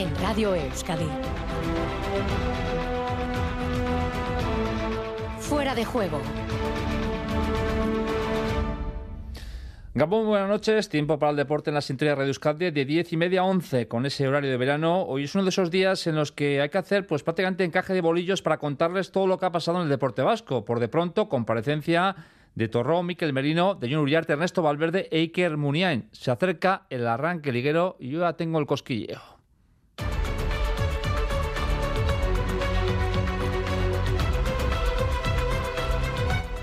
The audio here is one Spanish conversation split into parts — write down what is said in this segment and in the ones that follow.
en Radio Euskadi. Fuera de juego. Gabón, buenas noches. Tiempo para el deporte en la sintonía Radio Euskadi de 10 y media a 11 con ese horario de verano. Hoy es uno de esos días en los que hay que hacer pues prácticamente encaje de bolillos para contarles todo lo que ha pasado en el deporte vasco. Por de pronto, comparecencia de Torró, Miquel Merino, de John Uriarte, Ernesto Valverde e Iker Muniain. Se acerca el arranque liguero y yo ya tengo el cosquilleo.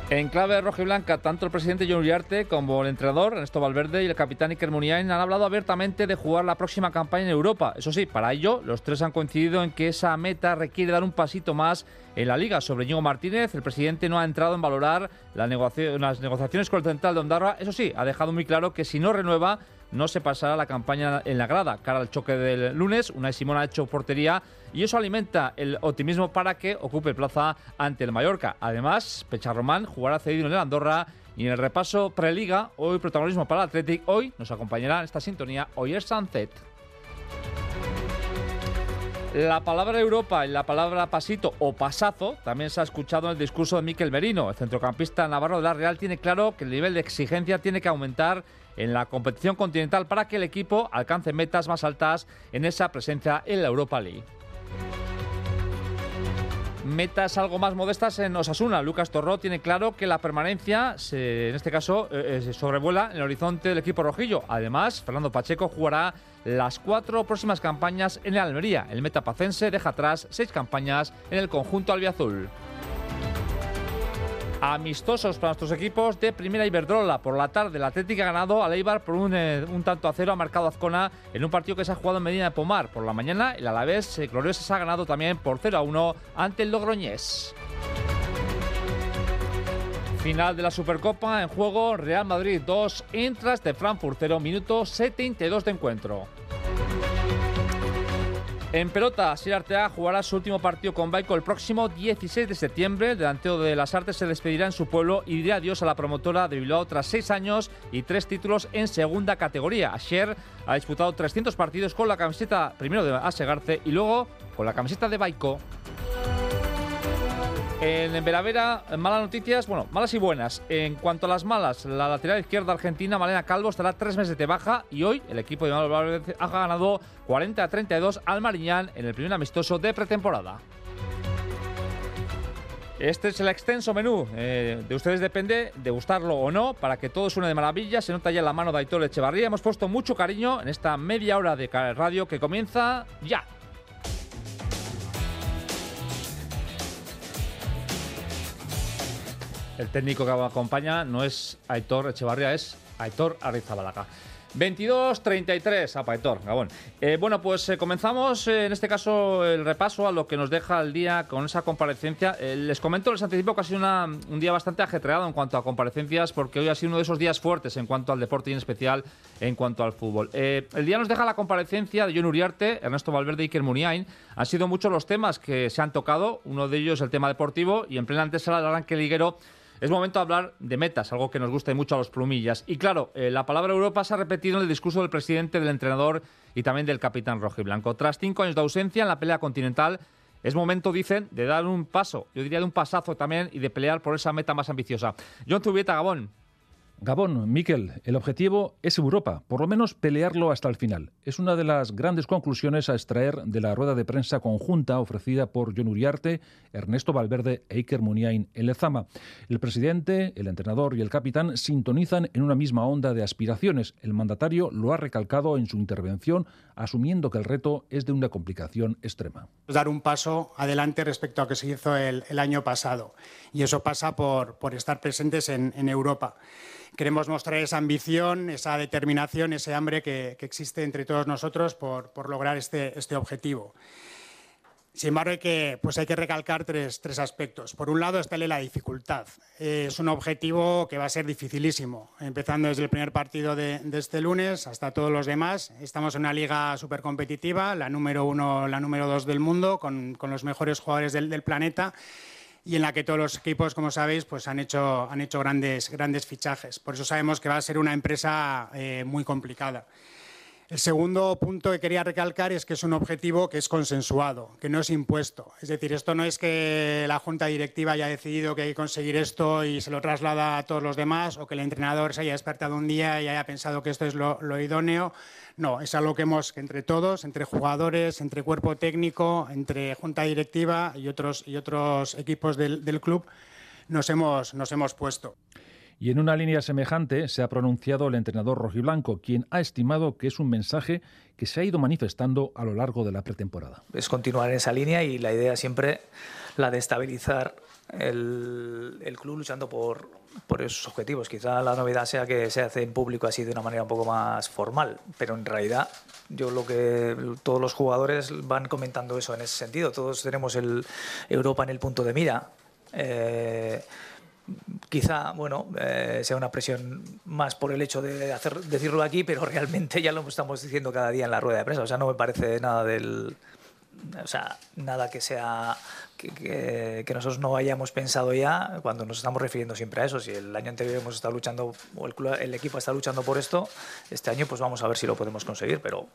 En clave roja y blanca, tanto el presidente John Uriarte como el entrenador Ernesto Valverde y el capitán Iker Muniain han hablado abiertamente de jugar la próxima campaña en Europa. Eso sí, para ello, los tres han coincidido en que esa meta requiere dar un pasito más en la liga. Sobre Ñigo Martínez, el presidente no ha entrado en valorar las negociaciones con el central de Ondarra. Eso sí, ha dejado muy claro que si no renueva, no se pasará la campaña en la grada. Cara al choque del lunes, una Simón ha hecho portería y eso alimenta el optimismo para que ocupe plaza ante el Mallorca. Además, Pecharromán jugará cedido en el Andorra y en el repaso preliga, hoy protagonismo para el Athletic, hoy nos acompañará en esta sintonía Oyer Sunset. La palabra Europa y la palabra pasito o pasazo también se ha escuchado en el discurso de Miquel Merino. El centrocampista navarro de la Real tiene claro que el nivel de exigencia tiene que aumentar en la competición continental para que el equipo alcance metas más altas en esa presencia en la Europa League metas algo más modestas en Osasuna. Lucas Torró tiene claro que la permanencia, en este caso, eh, eh, se sobrevuela en el horizonte del equipo rojillo. Además, Fernando Pacheco jugará las cuatro próximas campañas en el Almería. El metapacense deja atrás seis campañas en el conjunto albiazul amistosos para nuestros equipos de Primera Iberdrola. Por la tarde, el Atlético ha ganado al Eibar por eh, un, tanto a cero, ha marcado Azcona en un partido que se ha jugado en Medina de Pomar. Por la mañana, el Alavés eh, se ha ganado también por 0 a 1 ante el Logroñés. Final de la Supercopa en juego Real Madrid 2, Intras de Frankfurt 0, minuto 72 de encuentro. En pelota, Sir Artea jugará su último partido con Baico el próximo 16 de septiembre. El delantero de las Artes se despedirá en su pueblo y dirá adiós a la promotora de Bilbao tras seis años y tres títulos en segunda categoría. Asher ha disputado 300 partidos con la camiseta primero de Asegarce y luego con la camiseta de Baico. En Veravera, malas noticias, bueno, malas y buenas. En cuanto a las malas, la lateral izquierda argentina, Malena Calvo, estará tres meses de baja y hoy el equipo de Manuel ha ganado 40 a 32 al Mariñán en el primer amistoso de pretemporada. Este es el extenso menú. Eh, de ustedes depende de gustarlo o no, para que todo suene de maravilla. Se nota ya la mano de Aitor Echevarría. Hemos puesto mucho cariño en esta media hora de radio que comienza ya. El técnico que acompaña no es Aitor Echevarría, es Aitor Arrizabalaga. 22-33, apa Aitor, Gabón. Eh, bueno, pues eh, comenzamos eh, en este caso el repaso a lo que nos deja el día con esa comparecencia. les comento, les anticipo que ha sido un día bastante ajetreado en cuanto a comparecencias, porque hoy ha sido uno de esos días fuertes en cuanto al deporte y en especial en cuanto al fútbol. el día nos deja la comparecencia de John Uriarte, Ernesto Valverde y Iker Muniain. Han sido muchos los temas que se han tocado, uno de ellos el tema deportivo y en plena antesala del arranque liguero es momento de hablar de metas, algo que nos gusta mucho a los plumillas. Y claro, eh, la palabra Europa se ha repetido en el discurso del presidente, del entrenador y también del capitán rojo y blanco. Tras cinco años de ausencia en la pelea continental, es momento, dicen, de dar un paso, yo diría de un pasazo también y de pelear por esa meta más ambiciosa. John Zubieta, Gabón. Gabón, Miquel, el objetivo es Europa, por lo menos pelearlo hasta el final. Es una de las grandes conclusiones a extraer de la rueda de prensa conjunta ofrecida por John Uriarte, Ernesto Valverde e Iker Muniain en. El presidente, el entrenador y el capitán sintonizan en una misma onda de aspiraciones. El mandatario lo ha recalcado en su intervención, asumiendo que el reto es de una complicación extrema. Dar un paso adelante respecto a que se hizo el, año pasado. Y eso pasa por, estar presentes en, en Europa queremos mostrar esa ambición, esa determinación, ese hambre que, existe entre todos nosotros por, lograr este, este, objetivo. Sin embargo, hay que, pues hay que recalcar tres, aspectos. Por un lado, está la dificultad. es un objetivo que va a ser dificilísimo, empezando desde el primer partido de, este lunes hasta todos los demás. Estamos en una liga súper competitiva, la número uno, la número dos del mundo, con, los mejores jugadores del, del planeta y en la que todos los equipos, como sabéis, pues han hecho, han hecho grandes, grandes fichajes. Por eso sabemos que va a ser una empresa eh, muy complicada. El segundo punto que quería recalcar es que es un objetivo que es consensuado, que no es impuesto. Es decir, esto no es que la Junta Directiva haya decidido que hay que conseguir esto y se lo traslada a todos los demás o que el entrenador se haya despertado un día y haya pensado que esto es lo, idóneo. No, es algo que hemos, entre todos, entre jugadores, entre cuerpo técnico, entre Junta Directiva y otros, y otros equipos del, del club, nos hemos, nos hemos puesto. Y en una línea semejante se ha pronunciado el entrenador rojiblanco, quien ha estimado que es un mensaje que se ha ido manifestando a lo largo de la pretemporada. Es continuar en esa línea y la idea siempre la de estabilizar el, el club luchando por, por esos objetivos. Quizá la novedad sea que se hace en público así de una manera un poco más formal, pero en realidad yo lo que todos los jugadores van comentando eso en ese sentido. Todos tenemos el Europa en el punto de mira. Eh, quizá bueno eh, sea una presión más por el hecho de hacer, decirlo aquí, pero realmente ya lo estamos diciendo cada día en la rueda de prensa. O sea, no me parece nada del, o sea, nada que sea que, nosotros no hayamos pensado ya cuando nos estamos refiriendo siempre a eso. Si el año anterior hemos estado luchando o el, el equipo está luchando por esto, este año pues vamos a ver si lo podemos conseguir. Pero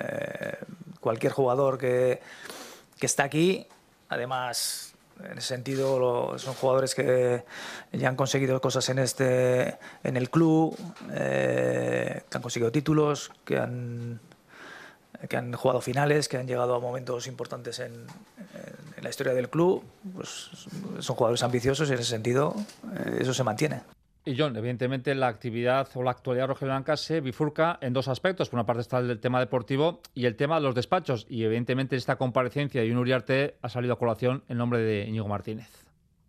eh, cualquier jugador que, que está aquí, además en ese sentido, son jugadores que ya han conseguido cosas en, este, en el club, eh, que han conseguido títulos, que han, que han jugado finales, que han llegado a momentos importantes en, la historia del club. Pues son jugadores ambiciosos y en ese sentido eh, eso se mantiene. Y John, evidentemente la actividad o la actualidad rojiblanca se bifurca en dos aspectos. Por una parte está el tema deportivo y el tema de los despachos. Y evidentemente esta comparecencia de un Uriarte ha salido a colación en nombre de Íñigo Martínez.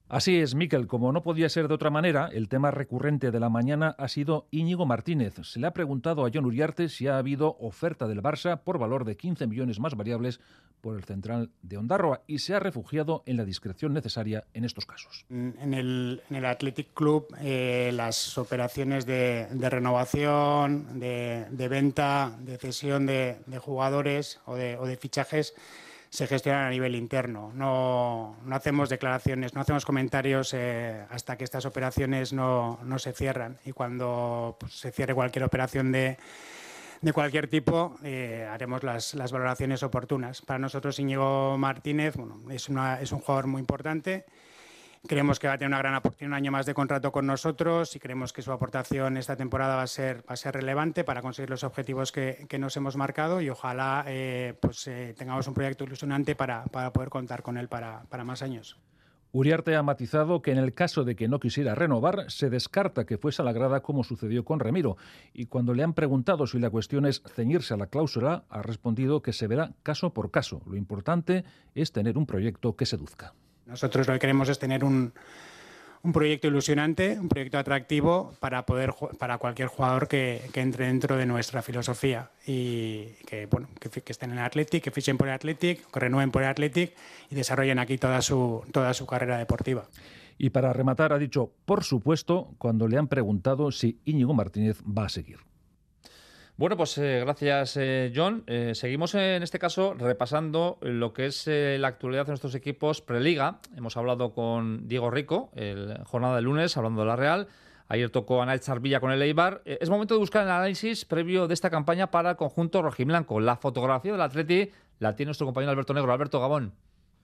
Así es, Miquel. Como no podía ser de otra manera, el tema recurrente de la mañana ha sido Íñigo Martínez. Se le ha preguntado a John Uriarte si ha habido oferta del Barça por valor de 15 millones más variables por el central de Ondarroa y se ha refugiado en la discreción necesaria en estos casos. En el, Athletic Club, eh, las operaciones de, renovación, de, venta, de cesión de, jugadores o de fichajes se gestionan a nivel interno. No, no hacemos declaraciones, no hacemos comentarios eh, hasta que estas operaciones no, no se cierran. Y cuando pues, se cierre cualquier operación de, de cualquier tipo, eh, haremos las, las, valoraciones oportunas. Para nosotros, Íñigo Martínez bueno, es, una, es un jugador muy importante Creemos que va a tener una gran un año más de contrato con nosotros y creemos que su aportación esta temporada va a ser, relevante para conseguir los objetivos que, nos hemos marcado y ojalá eh, pues, eh, tengamos un proyecto ilusionante para, poder contar con él para, para más años. Uriarte ha matizado que en el caso de que no quisiera renovar, se descarta que fuese a la grada como sucedió con Remiro. Y cuando le han preguntado si la cuestión es ceñirse a la cláusula, ha respondido que se verá caso por caso. Lo importante es tener un proyecto que seduzca. Nosotros lo que queremos es tener un, un proyecto ilusionante, un proyecto atractivo para poder para cualquier jugador que, que entre dentro de nuestra filosofía y que bueno que, estén en el Athletic, que fichen por el Athletic, que renueven por el Athletic y desarrollen aquí toda su toda su carrera deportiva. Y para rematar ha dicho, por supuesto, cuando le han preguntado si Íñigo Martínez va a seguir. Bueno, pues eh, gracias, eh, John. Eh, seguimos en este caso repasando lo que es la actualidad de nuestros equipos preliga. Hemos hablado con Diego Rico, el jornada de lunes, hablando de la Real. Ayer tocó Anal Charvilla con el Eibar. es momento de buscar el análisis previo de esta campaña para el conjunto rojiblanco. La fotografía del Atleti la tiene nuestro compañero Alberto Negro. Alberto Gabón.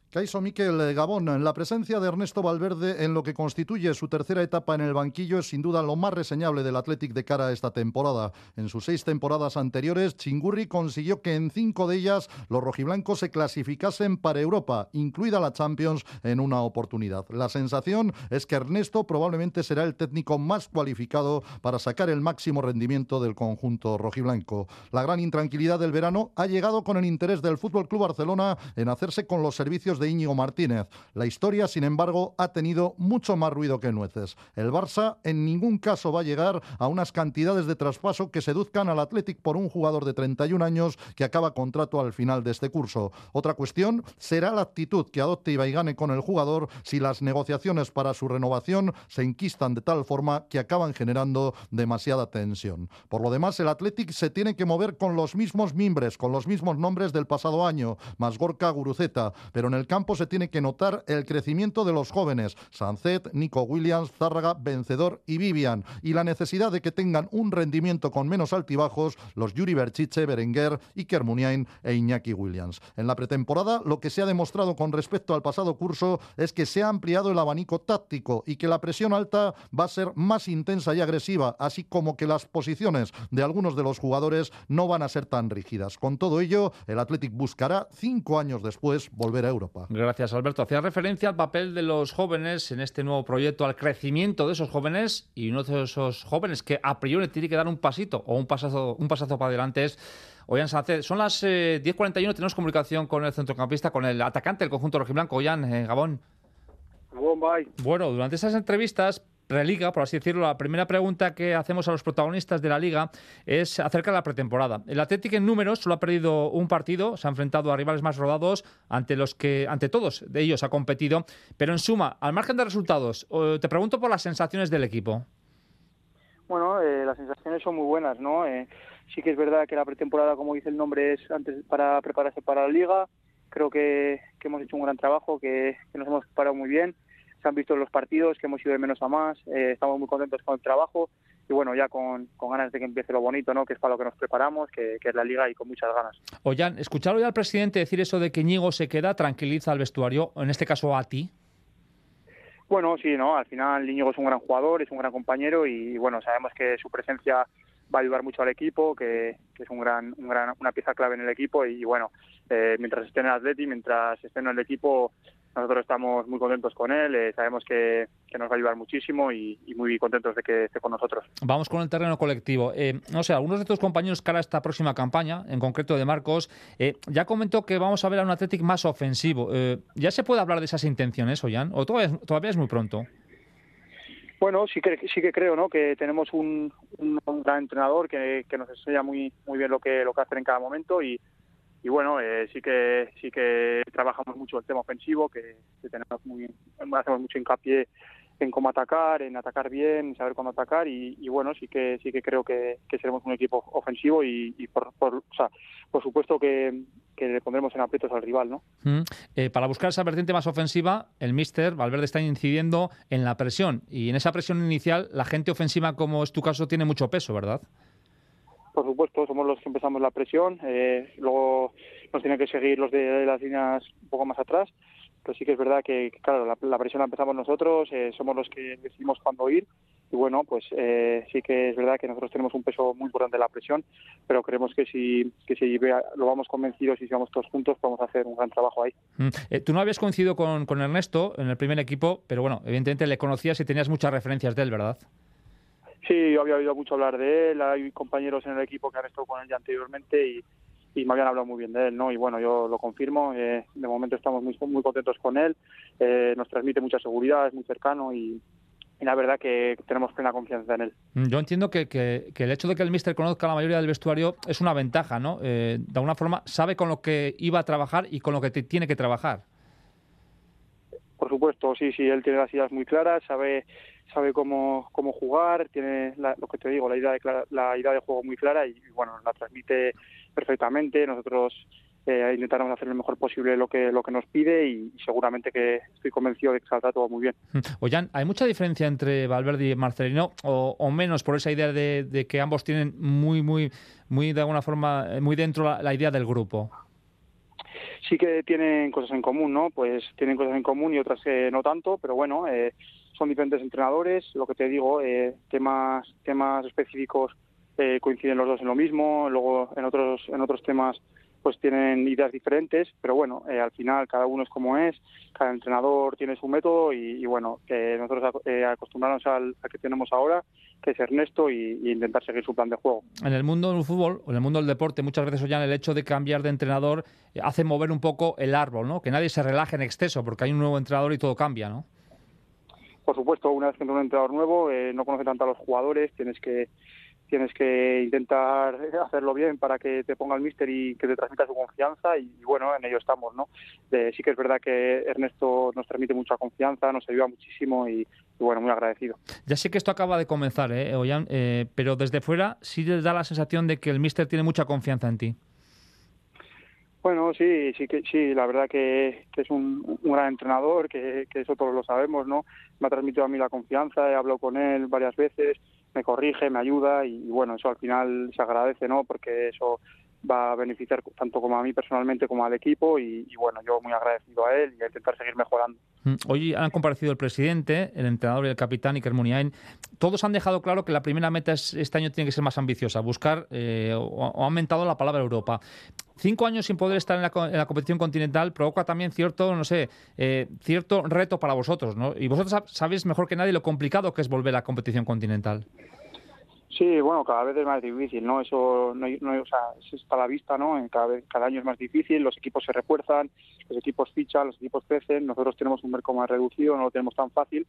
Caiso Miquel Gabón, la presencia de Ernesto Valverde en lo que constituye su tercera etapa en el banquillo es sin duda lo más reseñable del Athletic de cara a esta temporada. En sus seis temporadas anteriores, Chingurri consiguió que en cinco de ellas los rojiblancos se clasificasen para Europa, incluida la Champions, en una oportunidad. La sensación es que Ernesto probablemente será el técnico más cualificado para sacar el máximo rendimiento del conjunto rojiblanco. La gran intranquilidad del verano ha llegado con el interés del Fútbol Club Barcelona en hacerse con los servicios de Íñigo Martínez. La historia, sin embargo, ha tenido mucho más ruido que nueces. El Barça en ningún caso va a llegar a unas cantidades de traspaso que seduzcan al Athletic por un jugador de 31 años que acaba contrato al final de este curso. Otra cuestión será la actitud que adopte y gane con el jugador si las negociaciones para su renovación se enquistan de tal forma que acaban generando demasiada tensión. Por lo demás, el Athletic se tiene que mover con los mismos mimbres, con los mismos nombres del pasado año, más Gorka Guruceta, pero en el el campo se tiene que notar el crecimiento de los jóvenes, Sancet, Nico Williams, Zárraga, Vencedor y Vivian, y la necesidad de que tengan un rendimiento con menos altibajos los Yuri Berchiche, Berenguer, Iker Muniain e Iñaki Williams. En la pretemporada, lo que se ha demostrado con respecto al pasado curso es que se ha ampliado el abanico táctico y que la presión alta va a ser más intensa y agresiva, así como que las posiciones de algunos de los jugadores no van a ser tan rígidas. Con todo ello, el Athletic buscará cinco años después volver a Europa. Gracias, Alberto. Hacía referencia al papel de los jóvenes en este nuevo proyecto, al crecimiento de esos jóvenes y uno de esos jóvenes que a priori tiene que dar un pasito o un pasazo, un pasazo para adelante es Ollán Sánchez. Son las 10.41, eh, tenemos comunicación con el centrocampista, con el atacante del conjunto rojiblanco, Ollán, eh, Gabón. Gabón, bye. Bueno, durante esas entrevistas Preliga, por así decirlo, la primera pregunta que hacemos a los protagonistas de la liga es acerca de la pretemporada. El Atlético en números solo ha perdido un partido, se ha enfrentado a rivales más rodados ante los que ante todos de ellos ha competido, pero en suma, al margen de resultados, te pregunto por las sensaciones del equipo. Bueno, eh, las sensaciones son muy buenas, ¿no? Eh, sí que es verdad que la pretemporada, como dice el nombre, es antes para prepararse para la liga. Creo que, hemos hecho un gran trabajo, que nos hemos preparado muy bien se han visto los partidos, que hemos ido de menos a más, eh, estamos muy contentos con el trabajo y bueno, ya con, ganas de que empiece lo bonito, ¿no? que es para lo que nos preparamos, que, es la liga y con muchas ganas. Oyan, escucharlo ya al presidente decir eso de que Ñigo se queda, tranquiliza al vestuario, en este caso a ti. Bueno, sí, no, al final Íñigo es un gran jugador, es un gran compañero y bueno, sabemos que su presencia va a ayudar mucho al equipo, que, es un gran, un gran, una pieza clave en el equipo y, bueno, eh, mientras esté en el Atleti, mientras esté en el equipo, nosotros estamos muy contentos con él, eh, sabemos que, nos va a ayudar muchísimo y, muy contentos de que esté con nosotros. Vamos con el terreno colectivo. Eh, no sé, algunos de tus compañeros cara a esta próxima campaña, en concreto de Marcos, eh, ya comentó que vamos a ver a un Athletic más ofensivo. ¿Ya se puede hablar de esas intenciones, Ollán? ¿O todavía, todavía es muy pronto? Bueno, sí que sí que creo, ¿no? Que tenemos un, gran entrenador que, que, nos enseña muy muy bien lo que lo que hacer en cada momento y, y bueno, eh, sí que sí que trabajamos mucho el tema ofensivo, que, tenemos muy, hacemos mucho hincapié en cómo atacar, en atacar bien, saber cuándo atacar y, bueno, sí que sí que creo que, seremos un equipo ofensivo y, por, por, o sea, por supuesto que, le pondremos en aprietos al rival, ¿no? Mm. Eh, para buscar esa vertiente más ofensiva, el míster Valverde está incidiendo en la presión y en esa presión inicial la gente ofensiva, como es tu caso, tiene mucho peso, ¿verdad? Por supuesto, somos los que empezamos la presión, eh, luego nos tienen que seguir los de las líneas un poco más atrás, pero sí que es verdad que, claro, la, presión la empezamos nosotros, eh, somos los que decidimos cuándo ir, y bueno, pues eh, sí que es verdad que nosotros tenemos un peso muy importante en la presión, pero creemos que si, que si lo vamos convencidos y si vamos todos juntos, podemos hacer un gran trabajo ahí. Mm. tú no habías coincidido con, con Ernesto en el primer equipo, pero bueno, evidentemente le conocías y tenías muchas referencias de él, ¿verdad? Sí, yo había oído mucho hablar de él, hay compañeros en el equipo que han estado con él ya anteriormente y, me habían hablado muy bien de él, ¿no? Y bueno, yo lo confirmo, eh, de momento estamos muy, muy contentos con él, eh, nos transmite mucha seguridad, es muy cercano y, la verdad que tenemos plena confianza en él. Mm, yo entiendo que, que, el hecho de que el míster conozca la mayoría del vestuario es una ventaja, ¿no? Eh, de alguna forma sabe con lo que iba a trabajar y con lo que tiene que trabajar. Por supuesto, sí, sí, él tiene las ideas muy claras, sabe sabe cómo, cómo jugar, tiene lo que te digo, la idea, de, la idea de juego muy clara y, bueno, la transmite perfectamente. Nosotros eh, intentaremos hacer lo mejor posible lo que lo que nos pide y, seguramente que estoy convencido de que saldrá todo muy bien. Oyan, ¿hay mucha diferencia entre Valverde y Marcelino o, menos por esa idea de, que ambos tienen muy, muy, muy de alguna forma, muy dentro la, idea del grupo? Sí que tienen cosas en común, ¿no? Pues tienen cosas en común y otras no tanto, pero bueno, eh, son diferentes entrenadores, lo que te digo, eh, temas, temas específicos eh, coinciden los dos en lo mismo, luego en otros, en otros temas pues tienen ideas diferentes, pero bueno, eh, al final cada uno es como es, cada entrenador tiene su método y, bueno, que nosotros acostumbrarnos al, que tenemos ahora, que es Ernesto, y, intentar seguir su plan de juego. En el mundo del fútbol, o en el mundo del deporte, muchas veces ya el hecho de cambiar de entrenador hace mover un poco el árbol, ¿no? Que nadie se relaje en exceso, porque hay un nuevo entrenador y todo cambia, ¿no? por supuesto, una vez que entra un entrenador nuevo, eh, no conoce tanto a los jugadores, tienes que tienes que intentar hacerlo bien para que te ponga el míster y que te transmita su confianza y, bueno, en ello estamos, ¿no? sí que es verdad que Ernesto nos transmite mucha confianza, nos ayuda muchísimo y, bueno, muy agradecido. Ya sé que esto acaba de comenzar, ¿eh, eh, pero desde fuera sí les da la sensación de que el míster tiene mucha confianza en ti. Bueno, sí, sí que sí, la verdad que, es un, gran entrenador, que, eso todos lo sabemos, ¿no? Me ha transmitido a mí la confianza, he hablado con él varias veces, me corrige, me ayuda y, bueno, eso al final se agradece, ¿no? Porque eso va a beneficiar tanto como a mí personalmente como al equipo y, bueno, yo muy agradecido a él y a intentar seguir mejorando. Mm, hoy han comparecido el presidente, el entrenador y el capitán Iker Muniain. Todos han dejado claro que la primera meta este año tiene que ser más ambiciosa, buscar eh, o, ha aumentado la palabra Europa. Cinco años sin poder estar en la, competición continental provoca también cierto, no sé, eh, cierto reto para vosotros, ¿no? Y vosotros sabéis mejor que nadie lo complicado que es volver a la competición continental. Sí, bueno, cada vez es más difícil, ¿no? Eso no, no o sea, está a la vista, ¿no? Cada, cada año es más difícil, los equipos se refuerzan, los equipos fichan, los equipos crecen, nosotros tenemos un mercado más reducido, no lo tenemos tan fácil,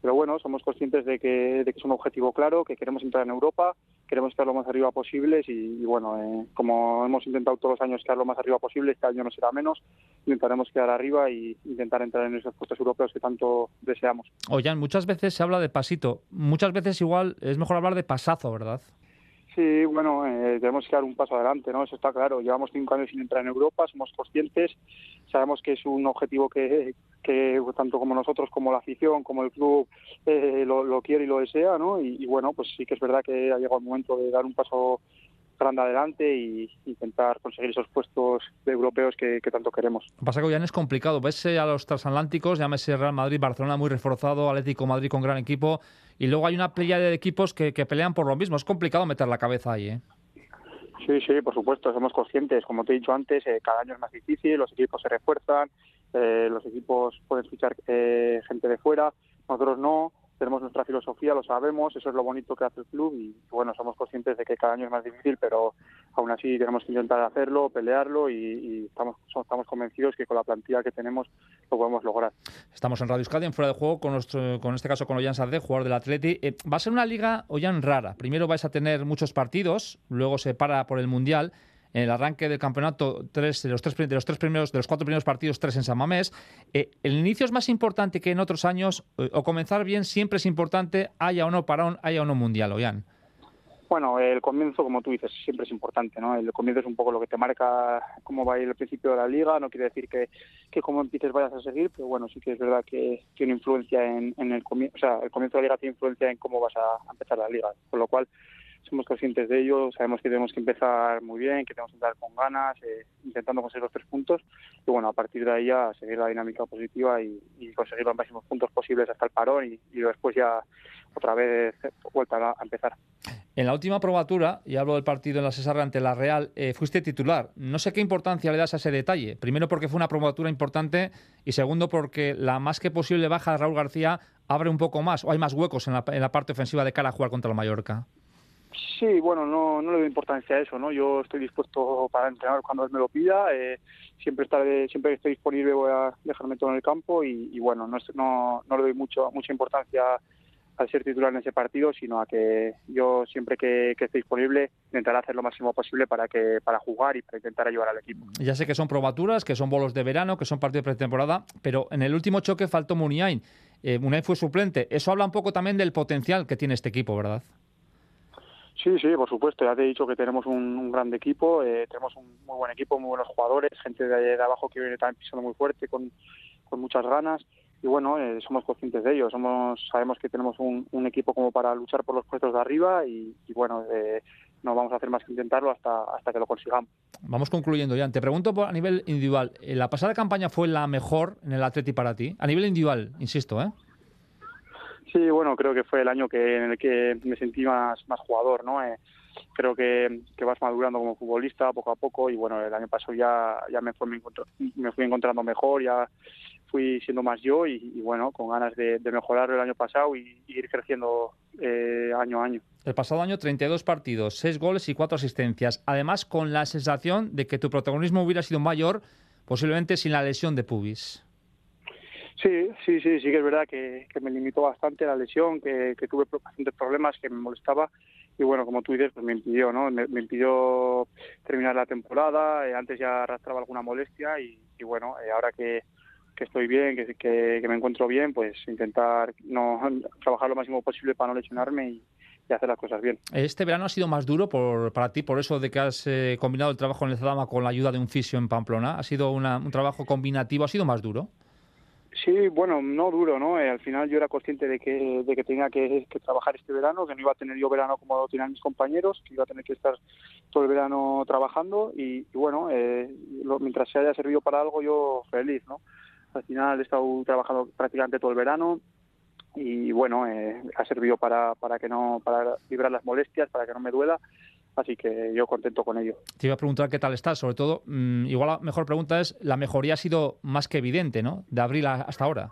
pero bueno, somos conscientes de que, de que es un objetivo claro, que queremos entrar en Europa, queremos estar lo más arriba posible y, bueno, eh, como hemos intentado todos los años quedar lo más arriba posible, este año no será menos, intentaremos quedar arriba e intentar entrar en esos puestos europeos que tanto deseamos. Oye, muchas veces se habla de pasito, muchas veces igual es mejor hablar de pasazo, ¿verdad? Sí, bueno, eh, tenemos que dar un paso adelante, ¿no? Eso está claro. Llevamos cinco años sin entrar en Europa, somos conscientes, sabemos que es un objetivo que, que tanto como nosotros, como la afición, como el club eh, lo, quiere y lo desea, ¿no? Y, bueno, pues sí que es verdad que ha llegado el momento de dar un paso grande adelante y intentar conseguir esos puestos europeos que, tanto queremos. Pasa que ya es complicado. Ves a los transatlánticos, llámese Real Madrid, Barcelona muy reforzado, Atlético Madrid con gran equipo, y luego hay una playa de equipos que, pelean por lo mismo. Es complicado meter la cabeza ahí, ¿eh? Sí, sí, por supuesto, somos conscientes. Como te he dicho antes, eh, cada año es más difícil, los equipos se refuerzan, eh, los equipos pueden fichar eh, gente de fuera, nosotros no tenemos nuestra filosofía, lo sabemos, eso es lo bonito que hace el club y bueno, somos conscientes de que cada año es más difícil, pero aún así tenemos que intentar hacerlo, pelearlo y, estamos, estamos convencidos que con la plantilla que tenemos lo podemos lograr. Estamos en Radio Euskadi, en Fuera de Juego, con, nuestro, con este caso con Ollán Sardé, jugador del Atleti. Eh, va a ser una liga, Ollán, rara. Primero vais a tener muchos partidos, luego se para por el Mundial en el arranque del campeonato, tres, de, los tres, de los tres primeros, de los cuatro primeros partidos, tres en San Mamés. Eh, el inicio es más importante que en otros años, eh, o comenzar bien siempre es importante, haya o no parón, haya o no mundial, Oyan. Bueno, el comienzo, como tú dices, siempre es importante, ¿no? El comienzo es un poco lo que te marca cómo va a ir el principio de la liga, no quiere decir que, que como empieces vayas a seguir, pero bueno, sí que es verdad que tiene influencia en, el comienzo, o sea, el comienzo de la liga tiene influencia en cómo vas a empezar la liga, con lo cual somos conscientes de ello, sabemos que tenemos que empezar muy bien, que tenemos que entrar con ganas, eh, intentando conseguir los tres puntos y bueno, a partir de ahí ya seguir la dinámica positiva y, conseguir los máximos puntos posibles hasta el parón y, después ya otra vez vuelta a, empezar. En la última probatura, y hablo del partido en la Cesarra ante la Real, eh, fuiste titular. No sé qué importancia le das a ese detalle. Primero porque fue una probatura importante y segundo porque la más que posible baja de Raúl García abre un poco más o hay más huecos en la, en la parte ofensiva de cara a jugar contra el Mallorca. Sí, bueno, no, no le doy importancia a eso, ¿no? Yo estoy dispuesto para entrenar cuando él me lo pida, eh, siempre estaré, siempre que estoy disponible voy a dejarme todo en el campo y, bueno, no, no, no le doy mucho, mucha importancia al ser titular en ese partido, sino a que yo siempre que, esté disponible intentaré hacer lo máximo posible para que para jugar y para intentar ayudar al equipo. Ya sé que son probaturas, que son bolos de verano, que son partidos de pretemporada, pero en el último choque faltó Muniain. Eh, fue suplente. Eso habla un poco también del potencial que tiene este equipo, ¿verdad? Sí, sí, por supuesto. Ya te he dicho que tenemos un, gran equipo, eh, tenemos un muy buen equipo, muy buenos jugadores, gente de, abajo que viene también pisando muy fuerte, con, con muchas ganas. Y bueno, eh, somos conscientes de ello. Somos, sabemos que tenemos un, equipo como para luchar por los puestos de arriba y, bueno, eh, no vamos a hacer más que intentarlo hasta, hasta que lo consigamos. Vamos concluyendo, ya. Te pregunto a nivel individual. ¿La pasada campaña fue la mejor en el Atleti para ti? A nivel individual, insisto, ¿eh? Sí, bueno, creo que fue el año que en el que me sentí más, más jugador, ¿no? Eh, creo que, vas madurando como futbolista poco a poco y bueno, el año pasado ya, ya me, fue, me, fui encontrando mejor, ya fui siendo más yo y, bueno, con ganas de, mejorar el año pasado y, ir creciendo eh, año a año. El pasado año 32 partidos, 6 goles y 4 asistencias, además con la sensación de que tu protagonismo hubiera sido mayor posiblemente sin la lesión de pubis. Sí, sí, sí, sí que es verdad que, me limitó bastante la lesión, que, tuve bastantes problemas, que me molestaba y bueno, como tú dices, pues me impidió, ¿no? Me, impidió terminar la temporada, eh, antes ya arrastraba alguna molestia y, bueno, eh, ahora que, estoy bien, que, que, me encuentro bien, pues intentar no trabajar lo máximo posible para no lesionarme y, hacer las cosas bien. Este verano ha sido más duro por, para ti, por eso de que has eh, combinado el trabajo en el Zadama con la ayuda de un fisio en Pamplona. ¿Ha sido un trabajo combinativo? ¿Ha sido más duro? Sí, bueno, no duro, ¿no? Eh, al final yo era consciente de que, de que tenía que, trabajar este verano, que no iba a tener yo verano como lo tenían mis compañeros, que iba a tener que estar todo el verano trabajando y, bueno, eh, mientras se haya servido para algo yo feliz, ¿no? Al final he estado trabajando prácticamente todo el verano, y bueno, eh, ha servido para, para que no para librar las molestias, para que no me duela. Así que yo contento con ello. Te iba a preguntar qué tal estás, sobre todo, mm, igual la mejor pregunta es, la mejoría ha sido más que evidente, ¿no? De abril hasta ahora.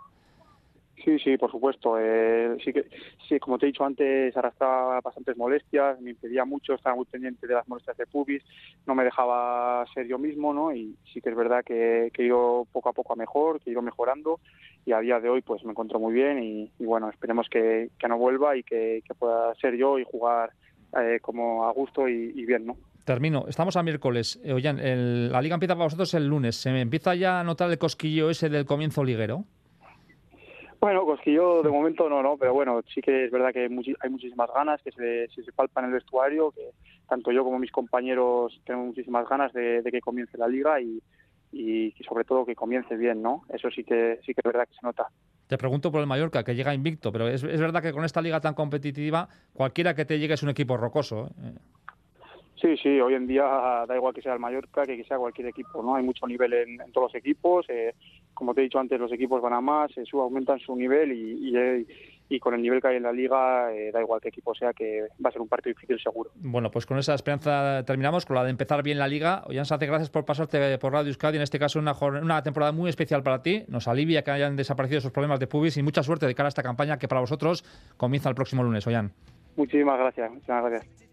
Sí, sí, por supuesto. Eh, sí que, sí, como te he dicho antes, arrastraba bastantes molestias, me impedía mucho, estaba muy pendiente de las molestias de pubis, no me dejaba ser yo mismo, ¿no? Y sí que es verdad que, que he ido poco a poco a mejor, que he ido mejorando y a día de hoy pues me encuentro muy bien y, bueno, esperemos que, no vuelva y que, pueda ser yo y jugar eh, como a gusto y, bien, ¿no? Termino. Estamos a miércoles. Eh, oigan, la liga empieza para vosotros el lunes. ¿Se me empieza ya a notar el cosquillo ese del comienzo liguero? Bueno, cosquillo de momento no, no, pero bueno, sí que es verdad que hay muchísimas ganas, que se, se, palpa en el vestuario, que tanto yo como mis compañeros tenemos muchísimas ganas de que comience la liga y, y, sobre todo que comience bien, ¿no? Eso sí que sí que es verdad que se nota. Te pregunto por el Mallorca, que llega invicto, pero es, es verdad que con esta liga tan competitiva, cualquiera que te llegue es un equipo rocoso. ¿eh? Sí, sí, hoy en día da igual que sea el Mallorca que sea cualquier equipo, ¿no? Hay mucho nivel en, todos los equipos, eh, como te he dicho antes, los equipos van a más, eh, aumentan su nivel y, y, y con el nivel que hay en la liga, eh, da igual qué equipo sea, que va a ser un partido difícil seguro. Bueno, pues con esa esperanza terminamos, con la de empezar bien la liga. Ollán gracias por pasarte por Radio Euskadi, en este caso una, una temporada muy especial para ti. Nos alivia que hayan desaparecido esos problemas de pubis y mucha suerte de cara a esta campaña que para vosotros comienza el próximo lunes, Ollán. Muchísimas gracias, muchísimas gracias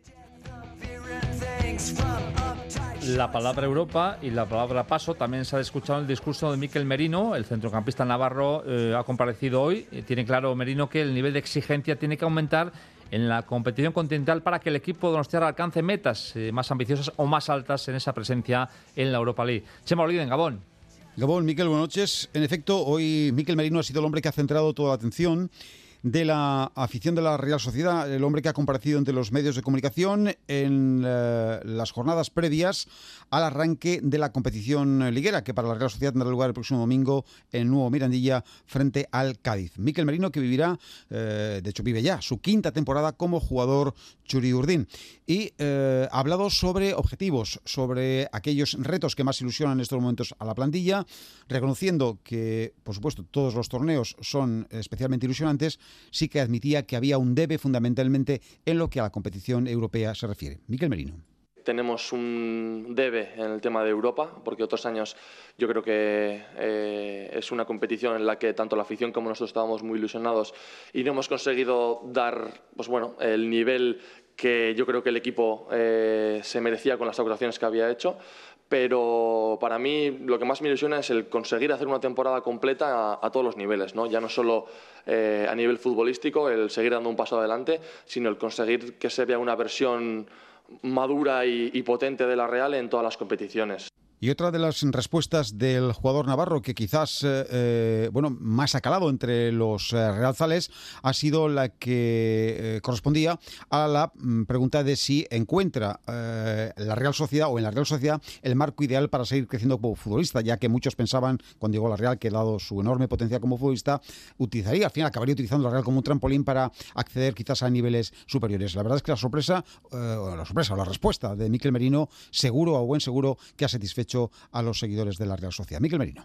la palabra Europa y la palabra paso. También se ha escuchado el discurso de Miquel Merino, el centrocampista navarro, eh, ha comparecido hoy. Eh, tiene claro Merino que el nivel de exigencia tiene que aumentar en la competición continental para que el equipo de Donostia alcance metas eh, más ambiciosas o más altas en esa presencia en la Europa League. Chema en Gabón. Gabón, Miquel, buenas noches. En efecto, hoy Miquel Merino ha sido el hombre que ha centrado toda la atención de la afición de la Real Sociedad, el hombre que ha comparecido entre los medios de comunicación en eh, las jornadas previas al arranque de la competición liguera, que para la Real Sociedad tendrá lugar el próximo domingo en Nuevo Mirandilla frente al Cádiz. Miquel Merino, que vivirá, eh, de hecho vive ya, su quinta temporada como jugador Churiurdín. Y eh, ha hablado sobre objetivos, sobre aquellos retos que más ilusionan en estos momentos a la plantilla, reconociendo que, por supuesto, todos los torneos son especialmente ilusionantes, sí que admitía que había un debe fundamentalmente en lo que a la competición europea se refiere. Miquel Merino tenemos un debe en el tema de Europa, porque otros años yo creo que eh, es una competición en la que tanto la afición como nosotros estábamos muy ilusionados y no hemos conseguido dar pues bueno, el nivel que yo creo que el equipo eh, se merecía con las actuaciones que había hecho pero para mí lo que más me ilusiona es el conseguir hacer una temporada completa a, todos los niveles, ¿no? ya no solo eh, a nivel futbolístico, el seguir dando un paso adelante, sino el conseguir que se vea una versión madura y potente de la Real en todas las competiciones. Y otra de las respuestas del jugador navarro que quizás eh, eh, bueno más ha calado entre los eh, realzales ha sido la que correspondía a la mm, pregunta de si encuentra la Real Sociedad o en la Real Sociedad el marco ideal para seguir creciendo como futbolista, ya que muchos pensaban cuando llegó la Real que dado su enorme potencial como futbolista utilizaría, al final acabaría utilizando la Real como un trampolín para acceder quizás a niveles superiores. La verdad es que la sorpresa, la sorpresa o la respuesta de Miquel Merino seguro o buen seguro que ha satisfecho a los seguidores de la Real Sociedad. Miquel Merino.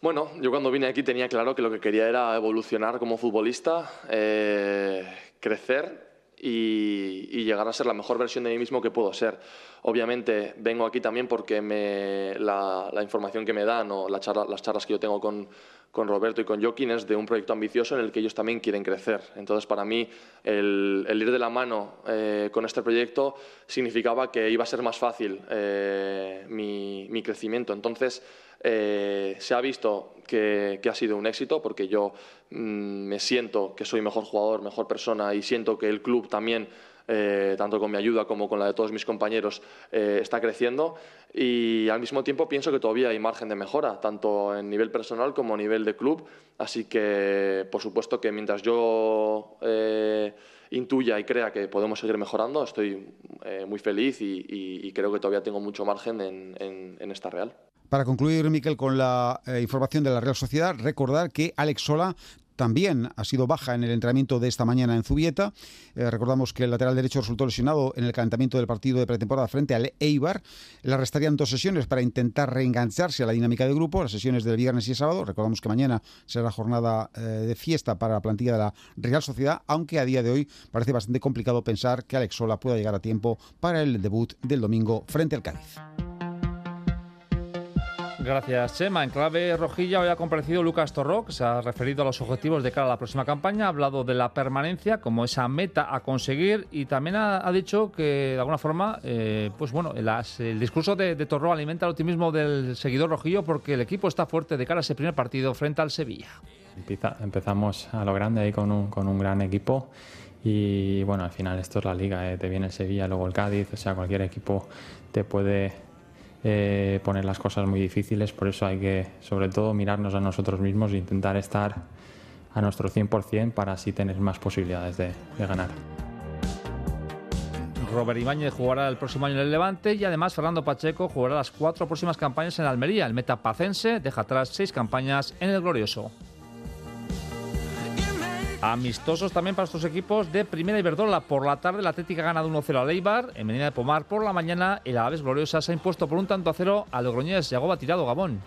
Bueno, yo cuando vine aquí tenía claro que lo que quería era evolucionar como futbolista, eh, crecer y, llegar a ser la mejor versión de mí mismo que puedo ser. Obviamente vengo aquí también porque me, la, información que me dan o las charlas que yo tengo con, con Roberto y con Joaquín es de un proyecto ambicioso en el que ellos también quieren crecer. Entonces, para mí, el, ir de la mano eh, con este proyecto significaba que iba a ser más fácil eh, mi, crecimiento. Entonces, eh, se ha visto que, ha sido un éxito porque yo mm, me siento que soy mejor jugador, mejor persona y siento que el club también eh, tanto con mi ayuda como con la de todos mis compañeros, eh, está creciendo y al mismo tiempo pienso que todavía hay margen de mejora, tanto en nivel personal como a nivel de club. Así que, por supuesto, que mientras yo eh, intuya y crea que podemos seguir mejorando, estoy muy feliz y, creo que todavía tengo mucho margen en, esta Real. Para concluir, Miquel, con la información de la Real Sociedad, recordar que Alex Sola también ha sido baja en el entrenamiento de esta mañana en Zubieta. Eh, recordamos que el lateral derecho resultó lesionado en el calentamiento del partido de pretemporada frente al Eibar. Le restarían dos sesiones para intentar reengancharse a la dinámica del grupo, las sesiones del viernes y sábado. Recordamos que mañana será jornada eh, de fiesta para la plantilla de la Real Sociedad, aunque a día de hoy parece bastante complicado pensar que Alex Sola pueda llegar a tiempo para el debut del domingo frente al Cádiz. Gracias, Chema. En clave rojilla hoy ha comparecido Lucas Torró, que se ha referido a los objetivos de cara a la próxima campaña, ha hablado de la permanencia como esa meta a conseguir y también ha, dicho que, de alguna forma, eh, pues bueno, el discurso de, de, Torró alimenta el optimismo del seguidor rojillo porque el equipo está fuerte de cara a ese primer partido frente al Sevilla. empezamos a lo grande ahí con un, con un gran equipo y bueno, al final esto es la liga, eh. te viene el Sevilla, luego el Cádiz, o sea, cualquier equipo te puede eh, poner las cosas muy difíciles, por eso hay que sobre todo mirarnos a nosotros mismos e intentar estar a nuestro 100% para así tener más posibilidades de, de ganar. Robert Ibáñez jugará el próximo año en el Levante y además Fernando Pacheco jugará las cuatro próximas campañas en Almería. El metapacense deja atrás seis campañas en el Glorioso. Amistosos también para estos equipos de Primera Iberdrola. Por la tarde, la Atlética ha ganado 1-0 al Eibar. En Medina de Pomar, por la mañana, el Aves Gloriosa se ha impuesto por un tanto a cero a Logroñés. Yagoba tirado Gabón.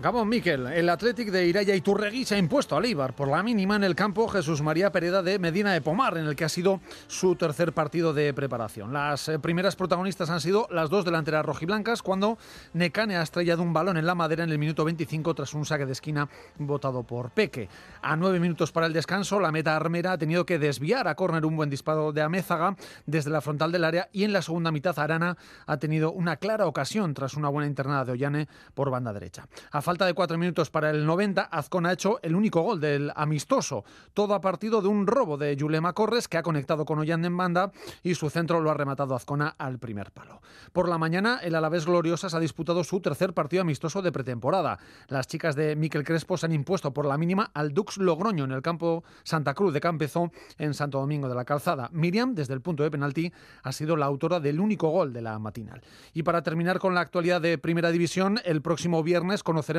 Gabón Miquel, el Athletic de Iraya y Turregui se ha impuesto al Ibar por la mínima en el campo Jesús María Pereda de Medina de Pomar, en el que ha sido su tercer partido de preparación. Las eh, primeras protagonistas han sido las dos delanteras rojiblancas cuando Necane ha estrellado un balón en la madera en el minuto 25 tras un saque de esquina votado por Peque. A nueve minutos para el descanso, la meta armera ha tenido que desviar a córner un buen disparo de Amézaga desde la frontal del área y en la segunda mitad Arana ha tenido una clara ocasión tras una buena internada de Ollane por banda derecha falta de cuatro minutos para el 90, Azcona ha hecho el único gol del amistoso. Todo a partido de un robo de Yulema Corres que ha conectado con Ollán en banda y su centro lo ha rematado Azcona al primer palo. Por la mañana, el Alavés Gloriosas ha disputado su tercer partido amistoso de pretemporada. Las chicas de Miquel Crespo se han impuesto por la mínima al Dux Logroño en el campo Santa Cruz de Campezó en Santo Domingo de la Calzada. Miriam, desde el punto de penalti, ha sido la autora del único gol de la matinal. Y para terminar con la actualidad de Primera División, el próximo viernes conoceremos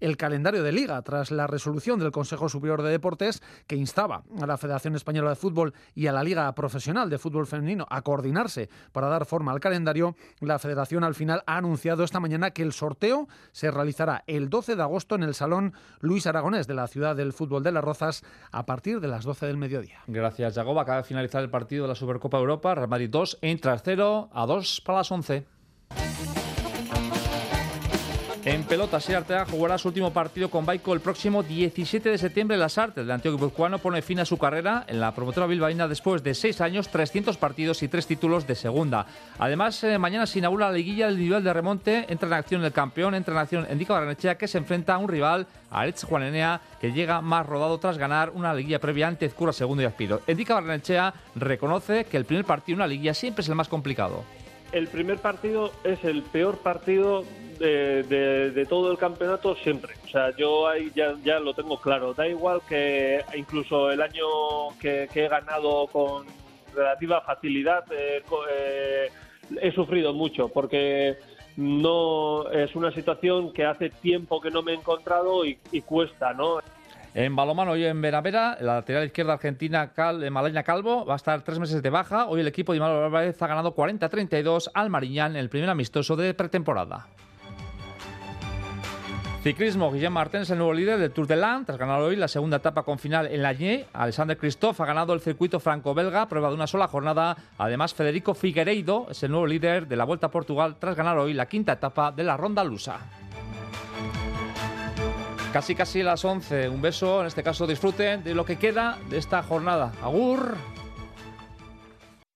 el calendario de liga tras la resolución del Consejo Superior de Deportes que instaba a la Federación Española de Fútbol y a la Liga Profesional de Fútbol Femenino a coordinarse para dar forma al calendario. La Federación al final ha anunciado esta mañana que el sorteo se realizará el 12 de agosto en el Salón Luis Aragonés de la ciudad del fútbol de Las Rozas a partir de las 12 del mediodía. Gracias, Jacob. Acaba de finalizar el partido de la Supercopa Europa. Real Madrid 2, entra 0 a 2 para las 11. En pelota, Artea jugará su último partido con Baico el próximo 17 de septiembre en Las Artes. El antiguo guipuzcoano pone fin a su carrera en la promotora bilbaína después de seis años, 300 partidos y tres títulos de segunda. Además, eh, mañana se inaugura la liguilla del nivel de remonte. Entra en acción el campeón, entra en acción Endica Barrenechea, que se enfrenta a un rival, Aretz Juanenea, que llega más rodado tras ganar una liguilla previa ante Ezcura segundo y Aspiro. Endica Barrenechea reconoce que el primer partido en una liguilla siempre es el más complicado. El primer partido es el peor partido de, todo el campeonato siempre. O sea, yo ahí ya, lo tengo claro. Da igual que incluso el año que, he ganado con relativa facilidad eh, eh, he sufrido mucho porque no es una situación que hace tiempo que no me he encontrado y, cuesta, ¿no? En balomano hoy en Veravera, la lateral izquierda argentina Cal, eh, Malaña Calvo va a estar tres meses de baja. Hoy el equipo de Imalo Álvarez ha ganado 40-32 al Mariñán en el primer amistoso de pretemporada. Ciclismo, Guillem Martens, el nuevo líder del Tour de Land, tras ganar hoy la segunda etapa con final en la Ñe. Alexander Christophe ha ganado el circuito franco-belga, prueba de una sola jornada. Además, Federico Figueiredo es el nuevo líder de la Vuelta a Portugal, tras ganar hoy la quinta etapa de la Ronda Lusa. Casi casi las 11. Un beso, en este caso disfruten de lo que queda de esta jornada. Agur.